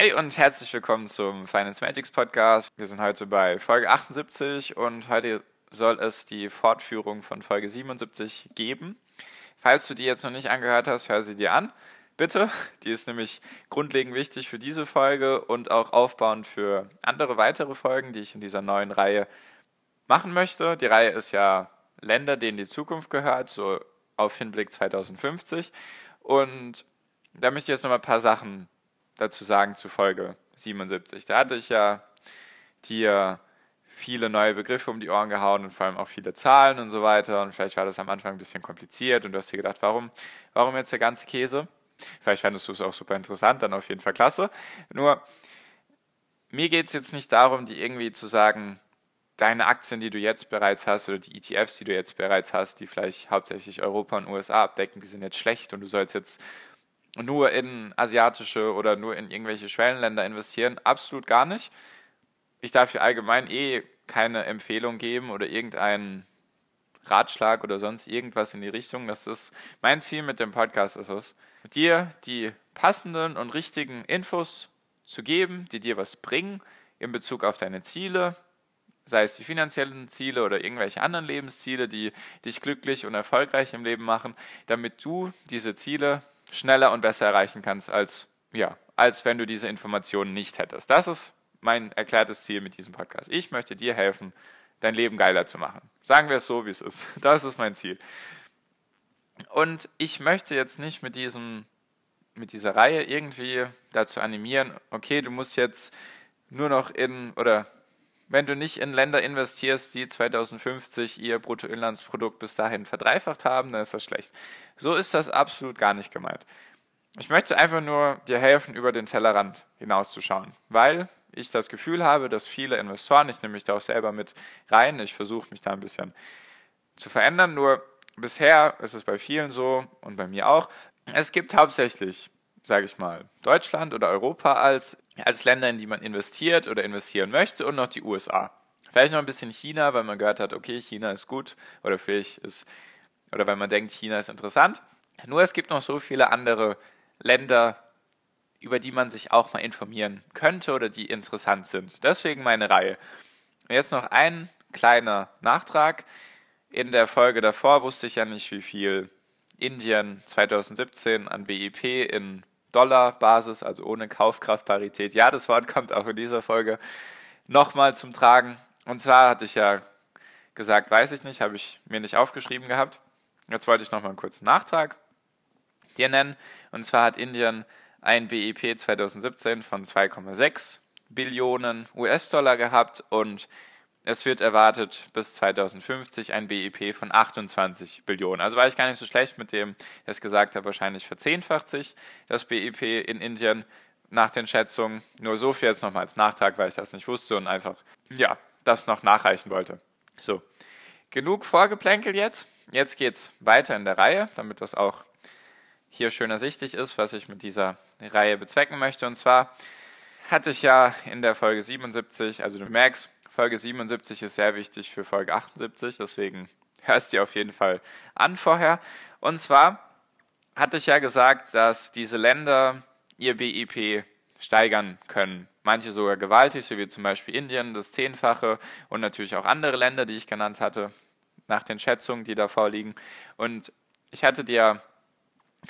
Hi und herzlich willkommen zum Finance Magics Podcast. Wir sind heute bei Folge 78 und heute soll es die Fortführung von Folge 77 geben. Falls du die jetzt noch nicht angehört hast, hör sie dir an. Bitte. Die ist nämlich grundlegend wichtig für diese Folge und auch aufbauend für andere weitere Folgen, die ich in dieser neuen Reihe machen möchte. Die Reihe ist ja Länder, denen die Zukunft gehört, so auf Hinblick 2050. Und da möchte ich jetzt noch mal ein paar Sachen dazu sagen zu Folge 77. Da hatte ich ja dir viele neue Begriffe um die Ohren gehauen und vor allem auch viele Zahlen und so weiter. Und vielleicht war das am Anfang ein bisschen kompliziert und du hast dir gedacht, warum, warum jetzt der ganze Käse? Vielleicht fandest du es auch super interessant, dann auf jeden Fall klasse. Nur, mir geht es jetzt nicht darum, die irgendwie zu sagen, deine Aktien, die du jetzt bereits hast oder die ETFs, die du jetzt bereits hast, die vielleicht hauptsächlich Europa und USA abdecken, die sind jetzt schlecht und du sollst jetzt nur in asiatische oder nur in irgendwelche Schwellenländer investieren. Absolut gar nicht. Ich darf hier allgemein eh keine Empfehlung geben oder irgendeinen Ratschlag oder sonst irgendwas in die Richtung. Das ist mein Ziel mit dem Podcast ist es, dir die passenden und richtigen Infos zu geben, die dir was bringen in Bezug auf deine Ziele, sei es die finanziellen Ziele oder irgendwelche anderen Lebensziele, die dich glücklich und erfolgreich im Leben machen, damit du diese Ziele schneller und besser erreichen kannst, als, ja, als wenn du diese Informationen nicht hättest. Das ist mein erklärtes Ziel mit diesem Podcast. Ich möchte dir helfen, dein Leben geiler zu machen. Sagen wir es so, wie es ist. Das ist mein Ziel. Und ich möchte jetzt nicht mit diesem, mit dieser Reihe irgendwie dazu animieren, okay, du musst jetzt nur noch in, oder wenn du nicht in Länder investierst, die 2050 ihr Bruttoinlandsprodukt bis dahin verdreifacht haben, dann ist das schlecht. So ist das absolut gar nicht gemeint. Ich möchte einfach nur dir helfen, über den Tellerrand hinauszuschauen, weil ich das Gefühl habe, dass viele Investoren, ich nehme mich da auch selber mit rein, ich versuche mich da ein bisschen zu verändern, nur bisher ist es bei vielen so und bei mir auch, es gibt hauptsächlich sage ich mal, Deutschland oder Europa als, als Länder, in die man investiert oder investieren möchte und noch die USA. Vielleicht noch ein bisschen China, weil man gehört hat, okay, China ist gut oder vielleicht ist, oder weil man denkt, China ist interessant. Nur es gibt noch so viele andere Länder, über die man sich auch mal informieren könnte oder die interessant sind. Deswegen meine Reihe. Und jetzt noch ein kleiner Nachtrag. In der Folge davor wusste ich ja nicht, wie viel Indien 2017 an BIP in Dollar-Basis, also ohne Kaufkraftparität. Ja, das Wort kommt auch in dieser Folge nochmal zum Tragen. Und zwar hatte ich ja gesagt, weiß ich nicht, habe ich mir nicht aufgeschrieben gehabt. Jetzt wollte ich nochmal einen kurzen Nachtrag dir nennen. Und zwar hat Indien ein BIP 2017 von 2,6 Billionen US-Dollar gehabt und es wird erwartet bis 2050 ein BIP von 28 Billionen. Also war ich gar nicht so schlecht mit dem, der es gesagt hat, wahrscheinlich verzehnfacht sich das BIP in Indien nach den Schätzungen. Nur so viel jetzt nochmal als Nachtrag, weil ich das nicht wusste und einfach, ja, das noch nachreichen wollte. So, genug Vorgeplänkel jetzt. Jetzt geht's weiter in der Reihe, damit das auch hier schön ersichtlich ist, was ich mit dieser Reihe bezwecken möchte. Und zwar hatte ich ja in der Folge 77, also du merkst, Folge 77 ist sehr wichtig für Folge 78, deswegen hörst du auf jeden Fall an vorher. Und zwar hatte ich ja gesagt, dass diese Länder ihr BIP steigern können. Manche sogar gewaltig, so wie zum Beispiel Indien, das Zehnfache und natürlich auch andere Länder, die ich genannt hatte, nach den Schätzungen, die da vorliegen. Und ich hatte dir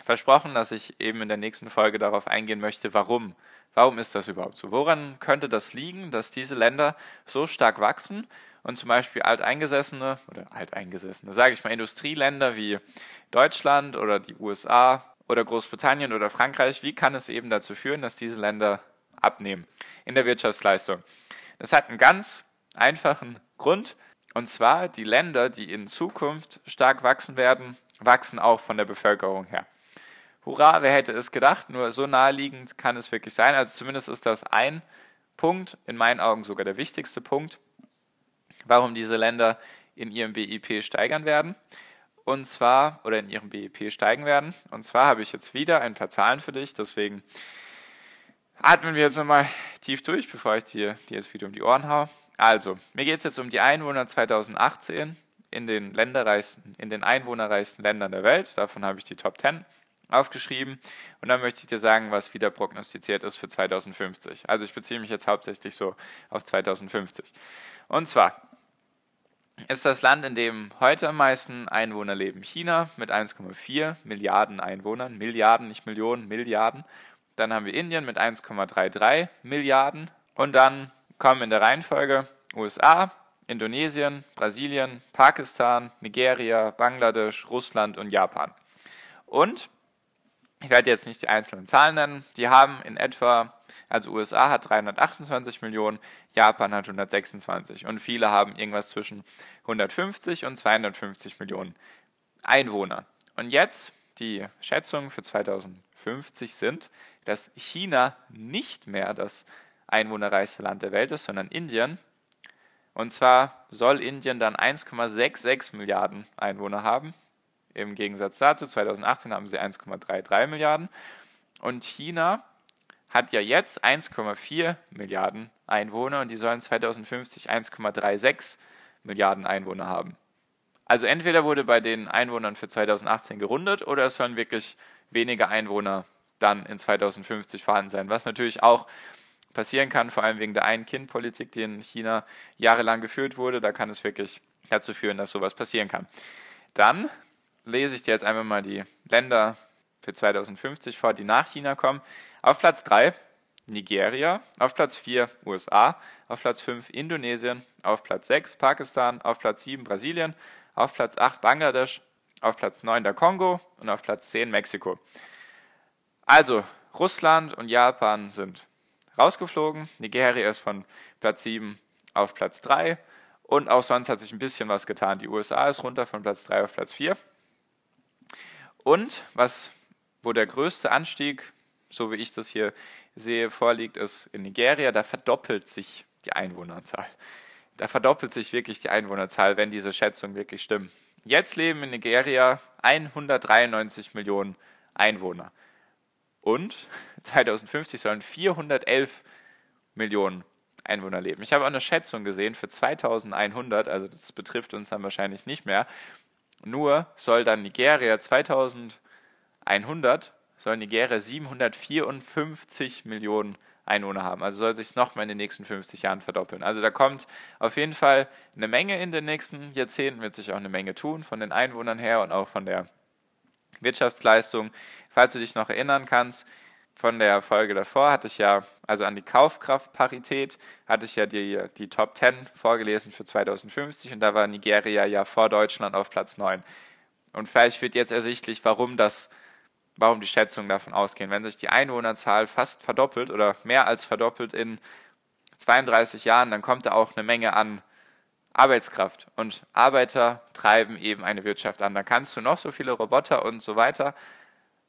versprochen, dass ich eben in der nächsten Folge darauf eingehen möchte, warum Warum ist das überhaupt so? Woran könnte das liegen, dass diese Länder so stark wachsen und zum Beispiel alteingesessene oder alteingesessene, sage ich mal, Industrieländer wie Deutschland oder die USA oder Großbritannien oder Frankreich, wie kann es eben dazu führen, dass diese Länder abnehmen in der Wirtschaftsleistung? Das hat einen ganz einfachen Grund, und zwar die Länder, die in Zukunft stark wachsen werden, wachsen auch von der Bevölkerung her. Hurra, wer hätte es gedacht? Nur so naheliegend kann es wirklich sein. Also zumindest ist das ein Punkt, in meinen Augen sogar der wichtigste Punkt, warum diese Länder in ihrem BIP steigern werden. Und zwar, oder in ihrem BIP steigen werden. Und zwar habe ich jetzt wieder ein paar Zahlen für dich, deswegen atmen wir jetzt nochmal tief durch, bevor ich dir, dir jetzt wieder um die Ohren haue. Also, mir geht es jetzt um die Einwohner 2018 in den, länderreichsten, in den einwohnerreichsten Ländern der Welt. Davon habe ich die Top 10 aufgeschrieben. Und dann möchte ich dir sagen, was wieder prognostiziert ist für 2050. Also ich beziehe mich jetzt hauptsächlich so auf 2050. Und zwar ist das Land, in dem heute am meisten Einwohner leben, China mit 1,4 Milliarden Einwohnern. Milliarden, nicht Millionen, Milliarden. Dann haben wir Indien mit 1,33 Milliarden. Und dann kommen in der Reihenfolge USA, Indonesien, Brasilien, Pakistan, Nigeria, Bangladesch, Russland und Japan. Und ich werde jetzt nicht die einzelnen Zahlen nennen, die haben in etwa, also USA hat 328 Millionen, Japan hat 126 und viele haben irgendwas zwischen 150 und 250 Millionen Einwohner. Und jetzt die Schätzungen für 2050 sind, dass China nicht mehr das einwohnerreichste Land der Welt ist, sondern Indien. Und zwar soll Indien dann 1,66 Milliarden Einwohner haben. Im Gegensatz dazu, 2018 haben sie 1,33 Milliarden. Und China hat ja jetzt 1,4 Milliarden Einwohner und die sollen 2050 1,36 Milliarden Einwohner haben. Also entweder wurde bei den Einwohnern für 2018 gerundet oder es sollen wirklich weniger Einwohner dann in 2050 vorhanden sein, was natürlich auch passieren kann, vor allem wegen der Ein-Kind-Politik, die in China jahrelang geführt wurde. Da kann es wirklich dazu führen, dass sowas passieren kann. Dann lese ich dir jetzt einmal mal die Länder für 2050 vor, die nach China kommen. Auf Platz 3 Nigeria, auf Platz 4 USA, auf Platz 5 Indonesien, auf Platz 6 Pakistan, auf Platz 7 Brasilien, auf Platz 8 Bangladesch, auf Platz 9 der Kongo und auf Platz 10 Mexiko. Also, Russland und Japan sind rausgeflogen. Nigeria ist von Platz 7 auf Platz 3. Und auch sonst hat sich ein bisschen was getan. Die USA ist runter von Platz 3 auf Platz 4. Und was, wo der größte Anstieg, so wie ich das hier sehe, vorliegt, ist in Nigeria. Da verdoppelt sich die Einwohnerzahl. Da verdoppelt sich wirklich die Einwohnerzahl, wenn diese Schätzungen wirklich stimmen. Jetzt leben in Nigeria 193 Millionen Einwohner. Und 2050 sollen 411 Millionen Einwohner leben. Ich habe auch eine Schätzung gesehen für 2100, also das betrifft uns dann wahrscheinlich nicht mehr. Nur soll dann Nigeria 2100, soll Nigeria 754 Millionen Einwohner haben. Also soll sich nochmal in den nächsten 50 Jahren verdoppeln. Also da kommt auf jeden Fall eine Menge in den nächsten Jahrzehnten, wird sich auch eine Menge tun von den Einwohnern her und auch von der Wirtschaftsleistung. Falls du dich noch erinnern kannst, von der Folge davor hatte ich ja, also an die Kaufkraftparität, hatte ich ja die, die Top 10 vorgelesen für 2050 und da war Nigeria ja vor Deutschland auf Platz 9. Und vielleicht wird jetzt ersichtlich, warum das, warum die Schätzungen davon ausgehen. Wenn sich die Einwohnerzahl fast verdoppelt oder mehr als verdoppelt in 32 Jahren, dann kommt da auch eine Menge an Arbeitskraft. Und Arbeiter treiben eben eine Wirtschaft an. Da kannst du noch so viele Roboter und so weiter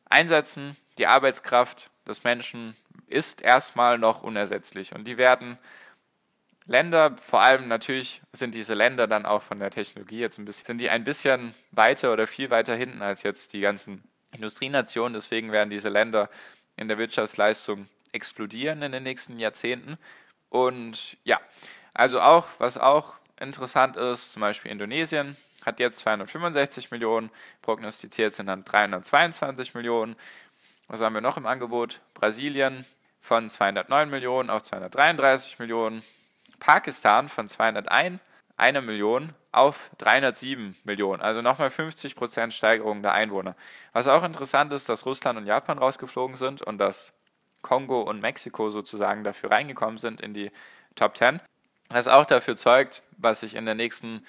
einsetzen. Die Arbeitskraft des Menschen ist erstmal noch unersetzlich. Und die werden Länder, vor allem natürlich sind diese Länder dann auch von der Technologie jetzt ein bisschen, sind die ein bisschen weiter oder viel weiter hinten als jetzt die ganzen Industrienationen. Deswegen werden diese Länder in der Wirtschaftsleistung explodieren in den nächsten Jahrzehnten. Und ja, also auch, was auch interessant ist, zum Beispiel Indonesien hat jetzt 265 Millionen, prognostiziert sind dann 322 Millionen. Was haben wir noch im Angebot? Brasilien von 209 Millionen auf 233 Millionen. Pakistan von 201 eine Million auf 307 Millionen, also nochmal 50 Prozent Steigerung der Einwohner. Was auch interessant ist, dass Russland und Japan rausgeflogen sind und dass Kongo und Mexiko sozusagen dafür reingekommen sind in die Top 10. Was auch dafür zeugt, was ich in der nächsten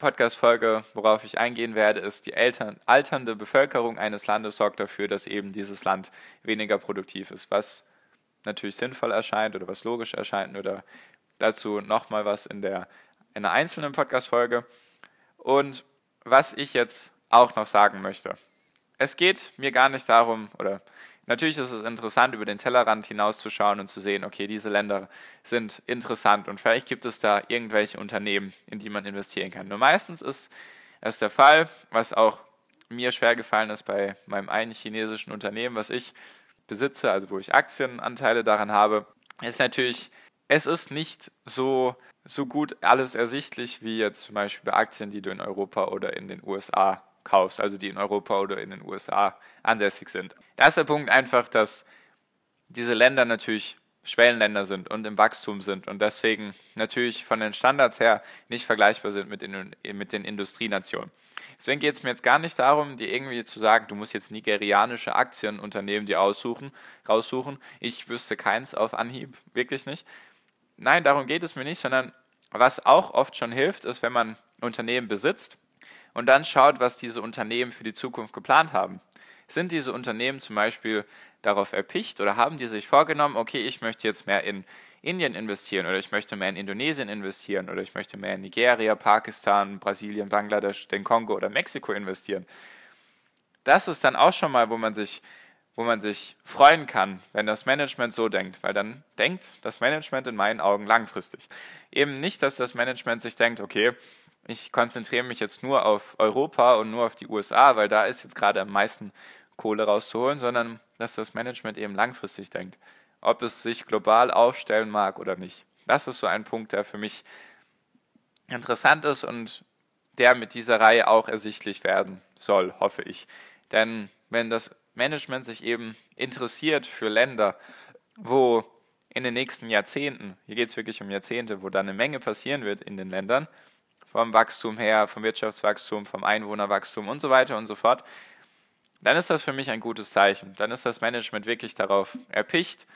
Podcast-Folge, worauf ich eingehen werde, ist, die Eltern, alternde Bevölkerung eines Landes sorgt dafür, dass eben dieses Land weniger produktiv ist, was natürlich sinnvoll erscheint oder was logisch erscheint oder dazu nochmal was in der in einer einzelnen Podcast-Folge. Und was ich jetzt auch noch sagen möchte. es geht mir gar nicht darum, oder natürlich ist es interessant, über den Tellerrand hinauszuschauen und zu sehen, okay, diese Länder sind interessant und vielleicht gibt es da irgendwelche Unternehmen, in die man investieren kann. Nur meistens ist es der Fall, was auch mir schwer gefallen ist bei meinem einen chinesischen Unternehmen, was ich besitze, also wo ich Aktienanteile daran habe, ist natürlich, es ist nicht so, so gut alles ersichtlich wie jetzt zum Beispiel bei Aktien, die du in Europa oder in den USA kaufst, also die in Europa oder in den USA ansässig sind. Der Punkt einfach, dass diese Länder natürlich Schwellenländer sind und im Wachstum sind und deswegen natürlich von den Standards her nicht vergleichbar sind mit den, mit den Industrienationen. Deswegen geht es mir jetzt gar nicht darum, dir irgendwie zu sagen, du musst jetzt nigerianische Aktienunternehmen dir aussuchen, raussuchen. Ich wüsste keins auf Anhieb, wirklich nicht. Nein, darum geht es mir nicht, sondern was auch oft schon hilft, ist, wenn man Unternehmen besitzt und dann schaut, was diese Unternehmen für die Zukunft geplant haben. Sind diese Unternehmen zum Beispiel darauf erpicht oder haben die sich vorgenommen, okay, ich möchte jetzt mehr in Indien investieren oder ich möchte mehr in Indonesien investieren oder ich möchte mehr in Nigeria, Pakistan, Brasilien, Bangladesch, den Kongo oder Mexiko investieren. Das ist dann auch schon mal, wo man sich, wo man sich freuen kann, wenn das Management so denkt, weil dann denkt das Management in meinen Augen langfristig. Eben nicht, dass das Management sich denkt, okay, ich konzentriere mich jetzt nur auf Europa und nur auf die USA, weil da ist jetzt gerade am meisten Kohle rauszuholen, sondern dass das Management eben langfristig denkt, ob es sich global aufstellen mag oder nicht. Das ist so ein Punkt, der für mich interessant ist und der mit dieser Reihe auch ersichtlich werden soll, hoffe ich. Denn wenn das Management sich eben interessiert für Länder, wo in den nächsten Jahrzehnten, hier geht es wirklich um Jahrzehnte, wo da eine Menge passieren wird in den Ländern, vom Wachstum her, vom Wirtschaftswachstum, vom Einwohnerwachstum und so weiter und so fort, dann ist das für mich ein gutes Zeichen. Dann ist das Management wirklich darauf erpicht,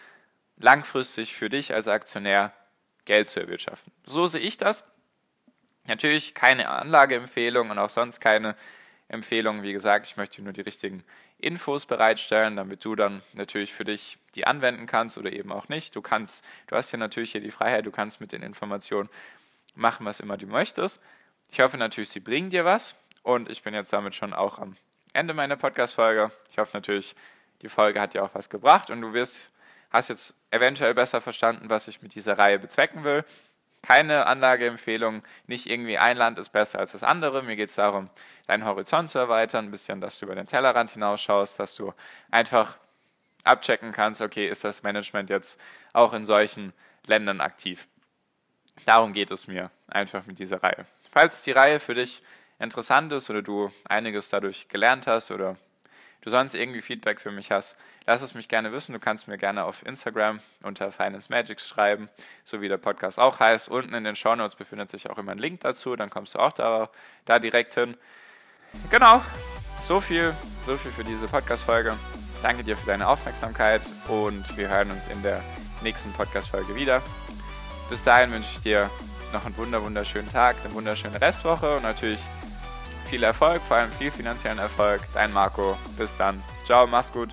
langfristig für dich als Aktionär Geld zu erwirtschaften. So sehe ich das. Natürlich keine Anlageempfehlung und auch sonst keine Empfehlung. Wie gesagt, ich möchte nur die richtigen Infos bereitstellen, damit du dann natürlich für dich die anwenden kannst oder eben auch nicht. Du kannst, du hast ja natürlich hier die Freiheit, du kannst mit den Informationen machen, was immer du möchtest. Ich hoffe natürlich, sie bringen dir was und ich bin jetzt damit schon auch am Ende meiner Podcast-Folge. Ich hoffe natürlich, die Folge hat dir auch was gebracht und du wirst, hast jetzt eventuell besser verstanden, was ich mit dieser Reihe bezwecken will. Keine Anlageempfehlung, nicht irgendwie ein Land ist besser als das andere. Mir geht es darum, deinen Horizont zu erweitern, ein bisschen, dass du über den Tellerrand hinausschaust, dass du einfach abchecken kannst, okay, ist das Management jetzt auch in solchen Ländern aktiv. Darum geht es mir einfach mit dieser Reihe. Falls die Reihe für dich interessant ist oder du einiges dadurch gelernt hast oder du sonst irgendwie Feedback für mich hast, lass es mich gerne wissen. Du kannst mir gerne auf Instagram unter Finance Magics schreiben, so wie der Podcast auch heißt. Unten in den Show Notes befindet sich auch immer ein Link dazu, dann kommst du auch da, da direkt hin. Genau, so viel, so viel für diese Podcast-Folge. Danke dir für deine Aufmerksamkeit und wir hören uns in der nächsten Podcast-Folge wieder. Bis dahin wünsche ich dir noch einen wunderschönen Tag, eine wunderschöne Restwoche und natürlich viel Erfolg, vor allem viel finanziellen Erfolg. Dein Marco. Bis dann. Ciao, mach's gut.